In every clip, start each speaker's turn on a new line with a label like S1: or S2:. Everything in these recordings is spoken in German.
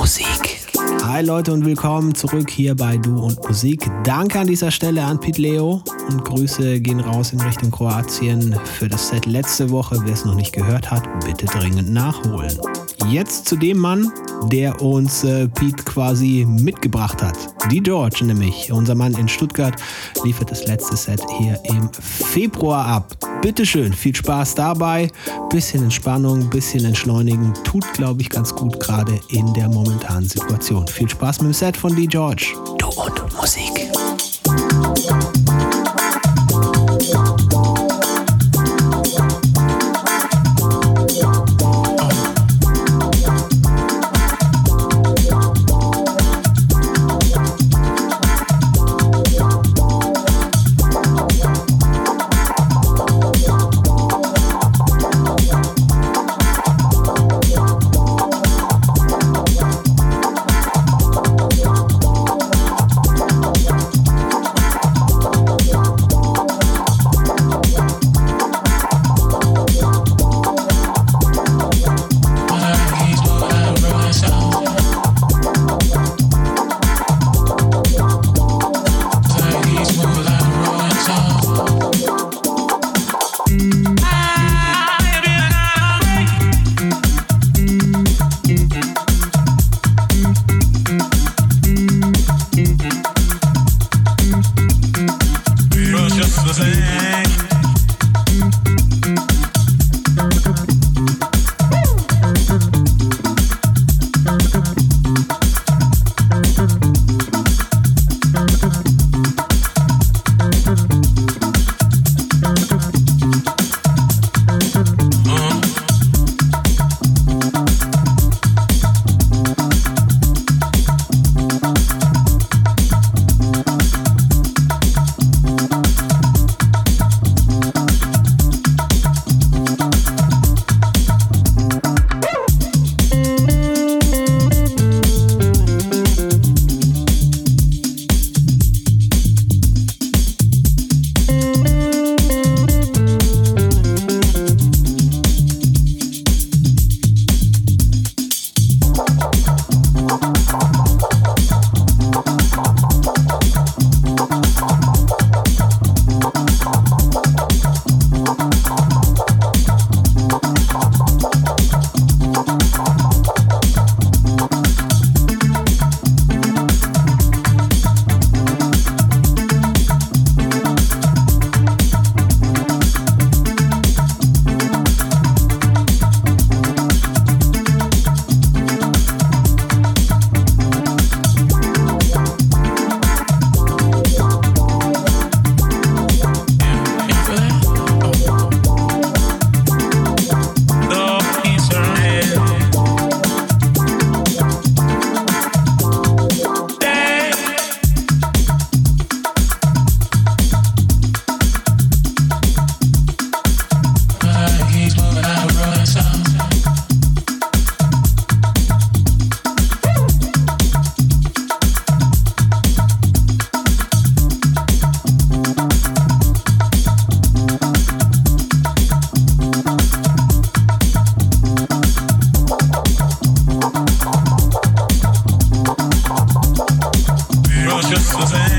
S1: Musik. Hi Leute und willkommen zurück hier bei Du und Musik. Danke an dieser Stelle an Pete Leo und Grüße gehen raus in Richtung Kroatien für das Set letzte Woche. Wer es noch nicht gehört hat, bitte dringend nachholen. Jetzt zu dem Mann, der uns äh, Pete quasi mitgebracht hat. Die George nämlich, unser Mann in Stuttgart, liefert das letzte Set hier im Februar ab. Bitteschön, viel Spaß dabei. Bisschen Entspannung, bisschen entschleunigen. Tut, glaube ich, ganz gut gerade in der momentanen Situation. Viel Spaß mit dem Set von D. George.
S2: Du und Musik.
S3: just the same.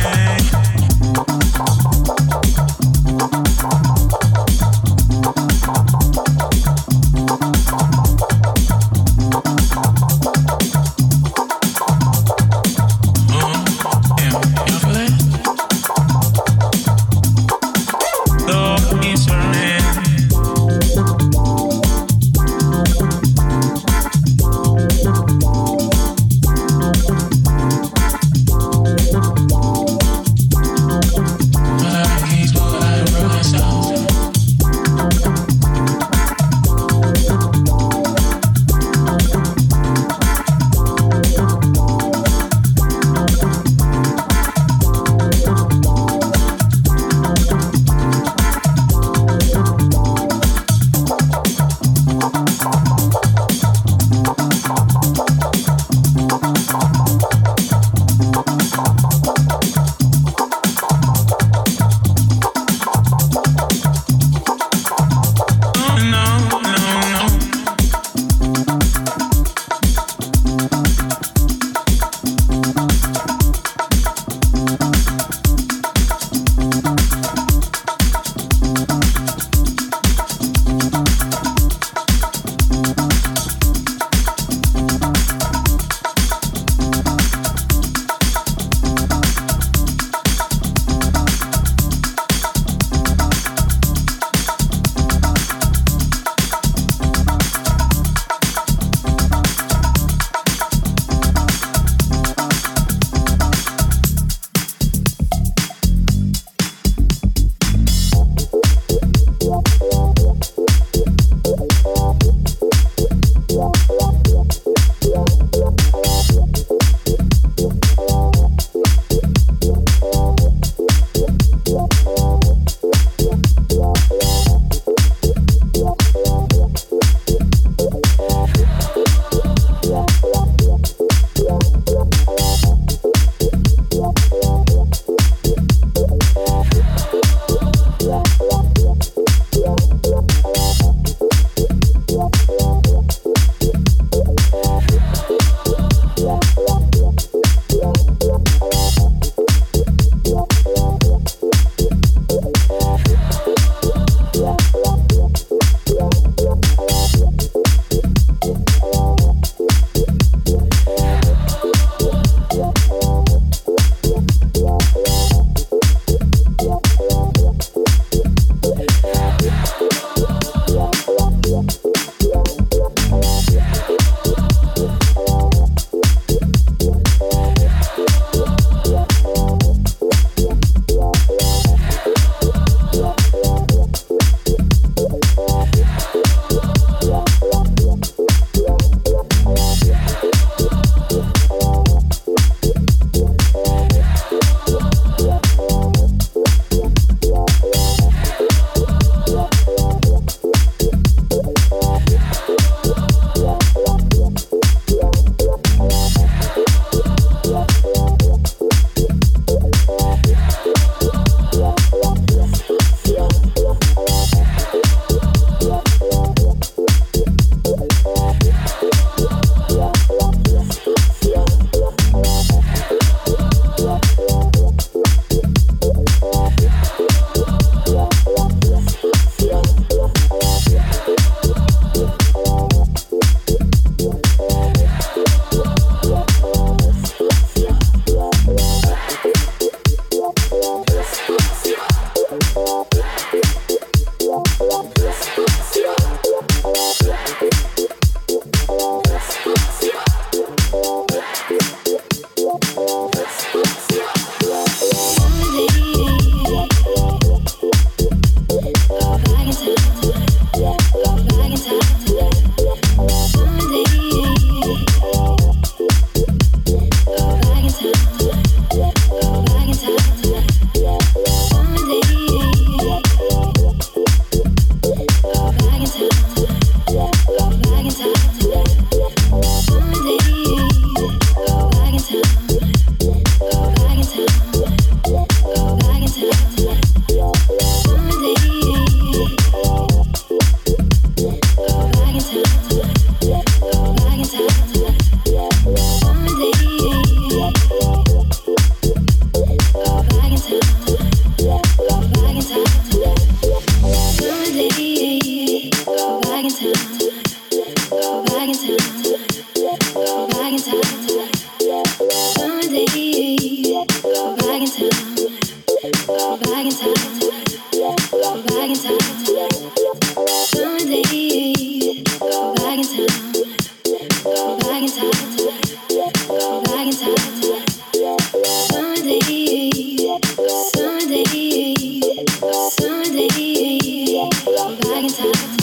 S3: second time.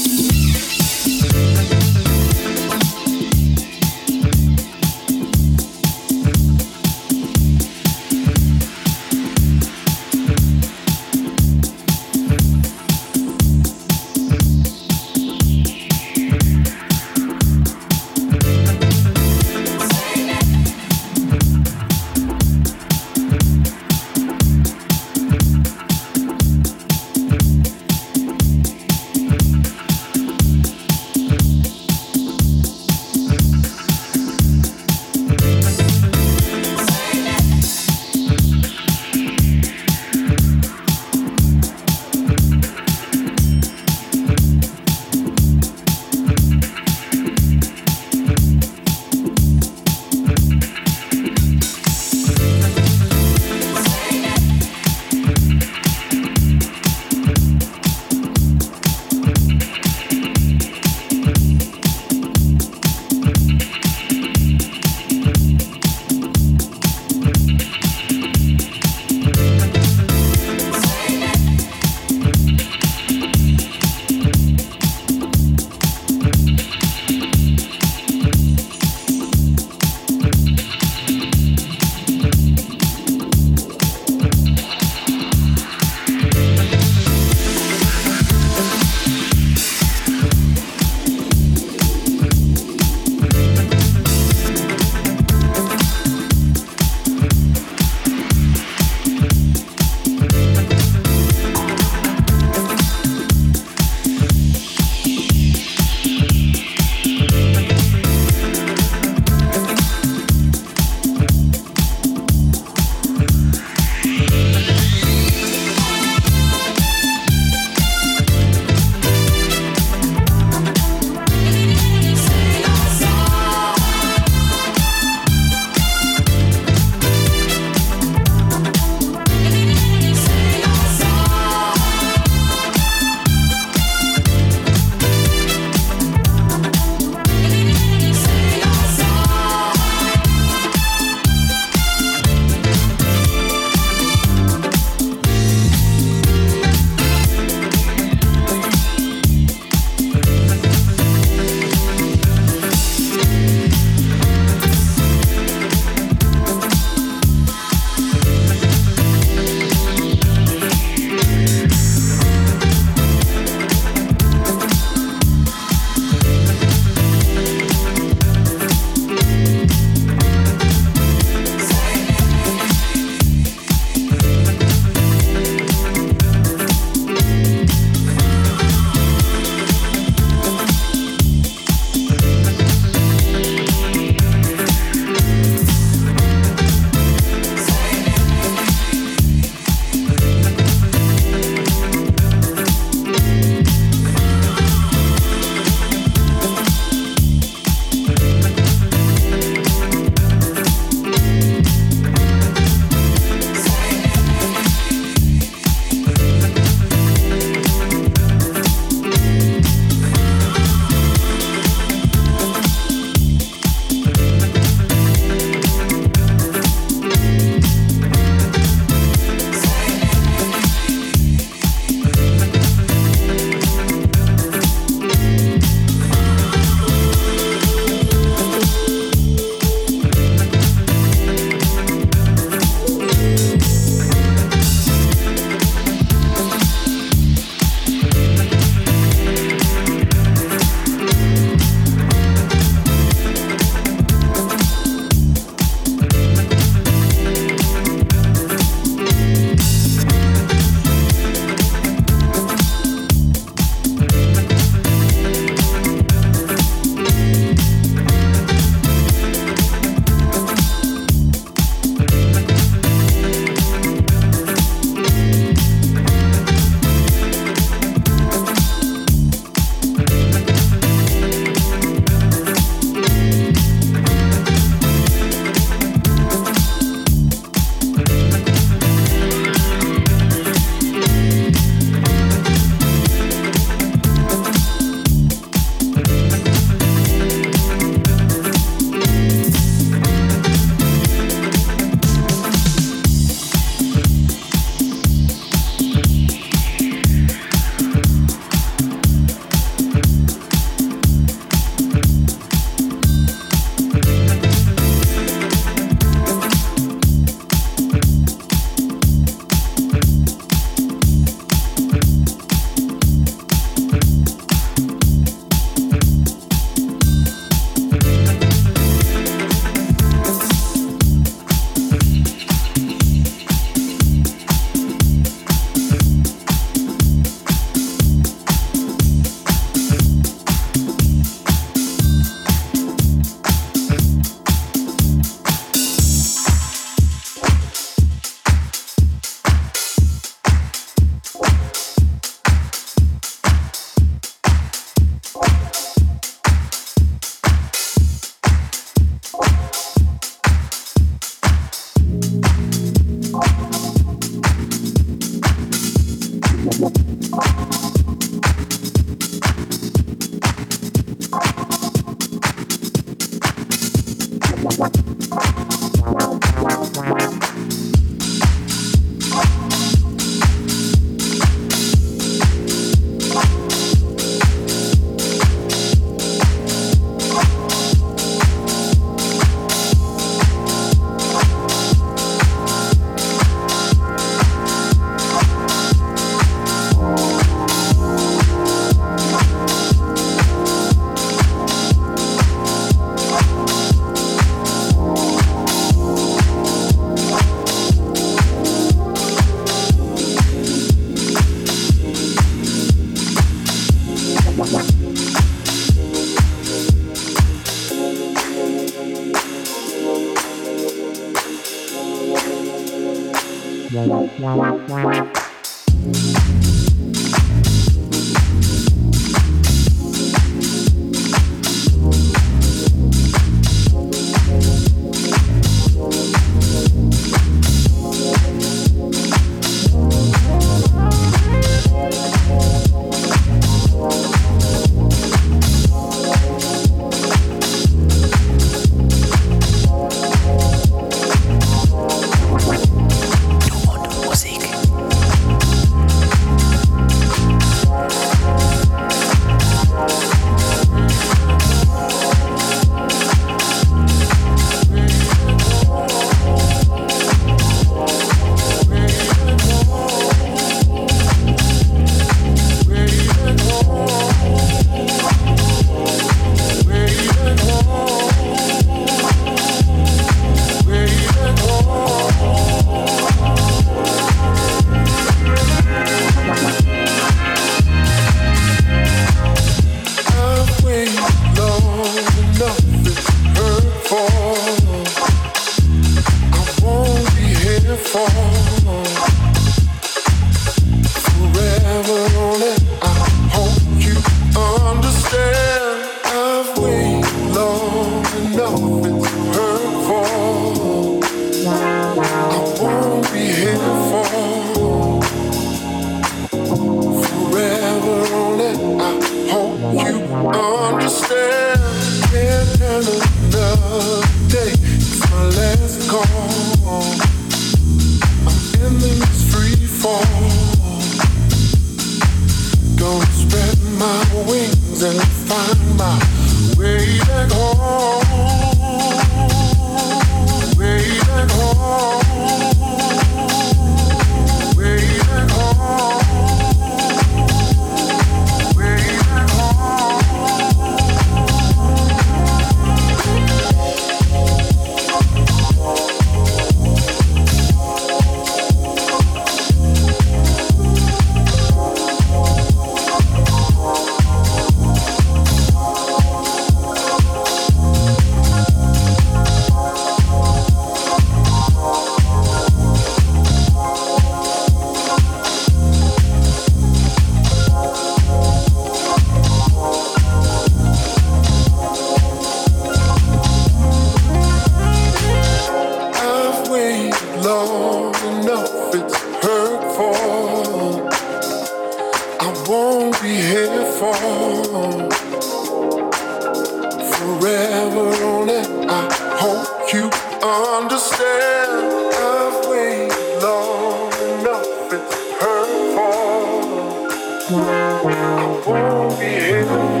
S3: won't be able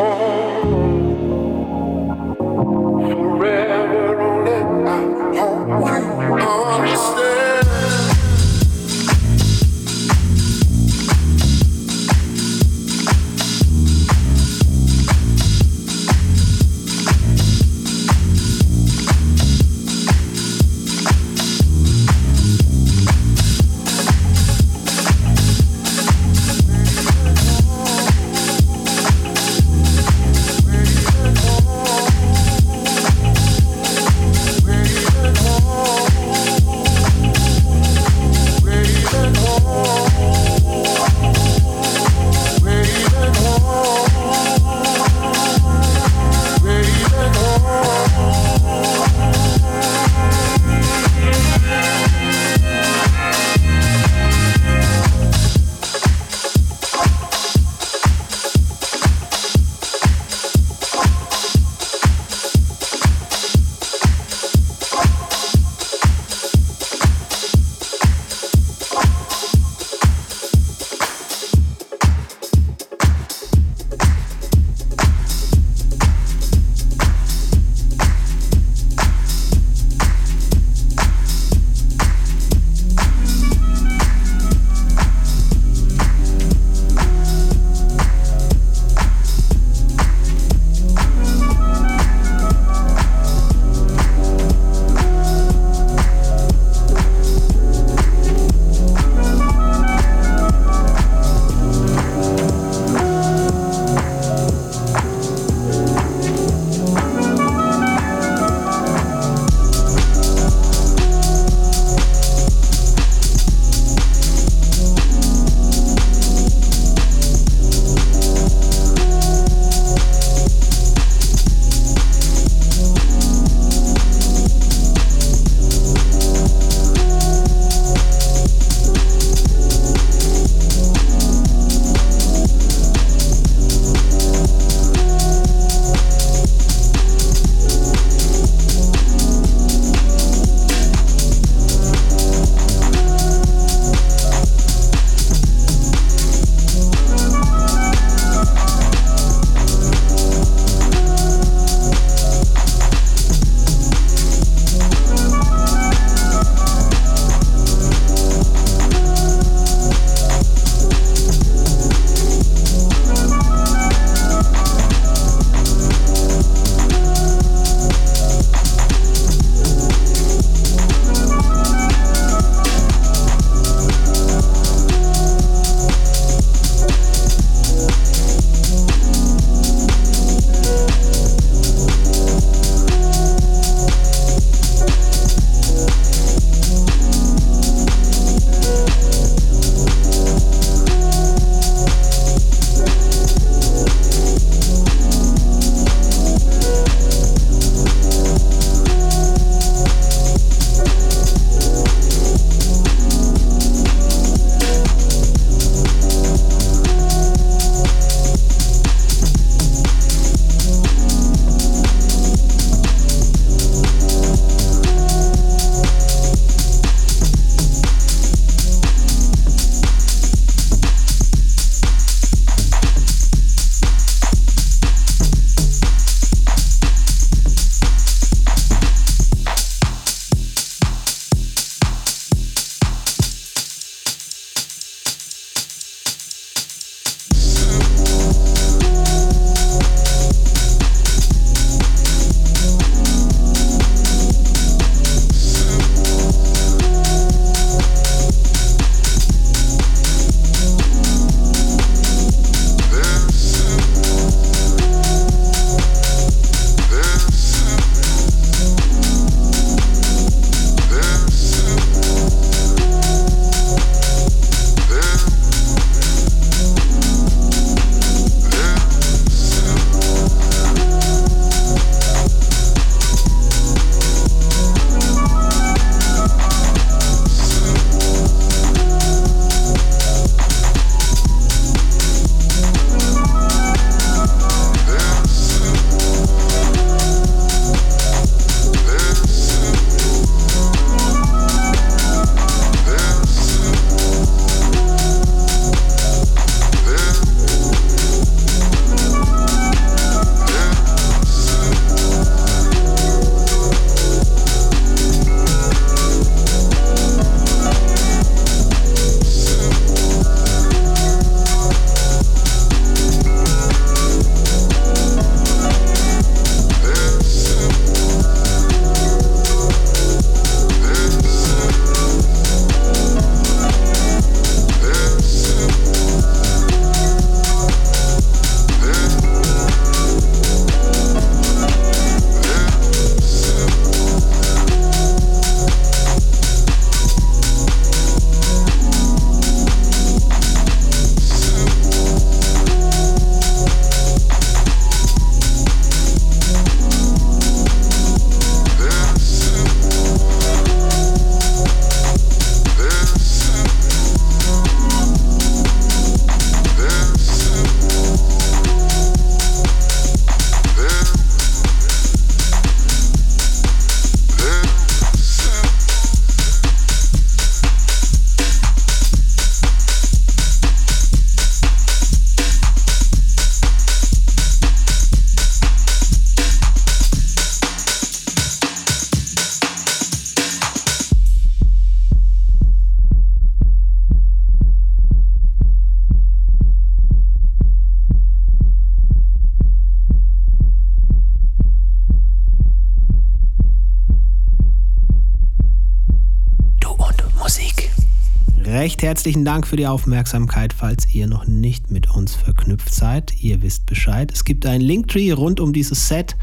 S1: recht herzlichen Dank für die Aufmerksamkeit, falls ihr noch nicht mit uns verknüpft seid. Ihr wisst Bescheid. Es gibt einen Linktree rund um dieses Set.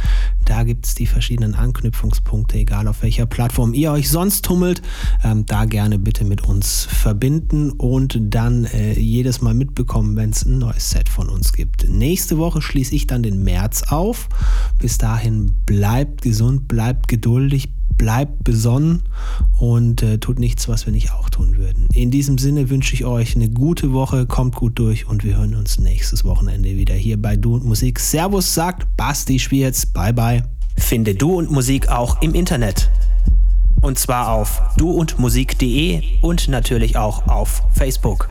S1: Da gibt es die verschiedenen Anknüpfungspunkte, egal auf welcher Plattform ihr euch sonst tummelt. Ähm, da gerne bitte mit uns verbinden und dann äh, jedes Mal mitbekommen, wenn es ein neues Set von uns gibt. Nächste Woche schließe ich dann den März auf. Bis dahin bleibt gesund, bleibt geduldig, bleibt besonnen und äh, tut nichts, was wir nicht auch tun würden. In diesem Sinne wünsche ich euch eine gute Woche, kommt gut durch und wir hören uns nächstes Wochenende wieder hier bei Du und Musik. Servus sagt Basti Schwierz, bye bye.
S4: Finde Du und Musik auch im Internet. Und zwar auf duundmusik.de und natürlich auch auf Facebook.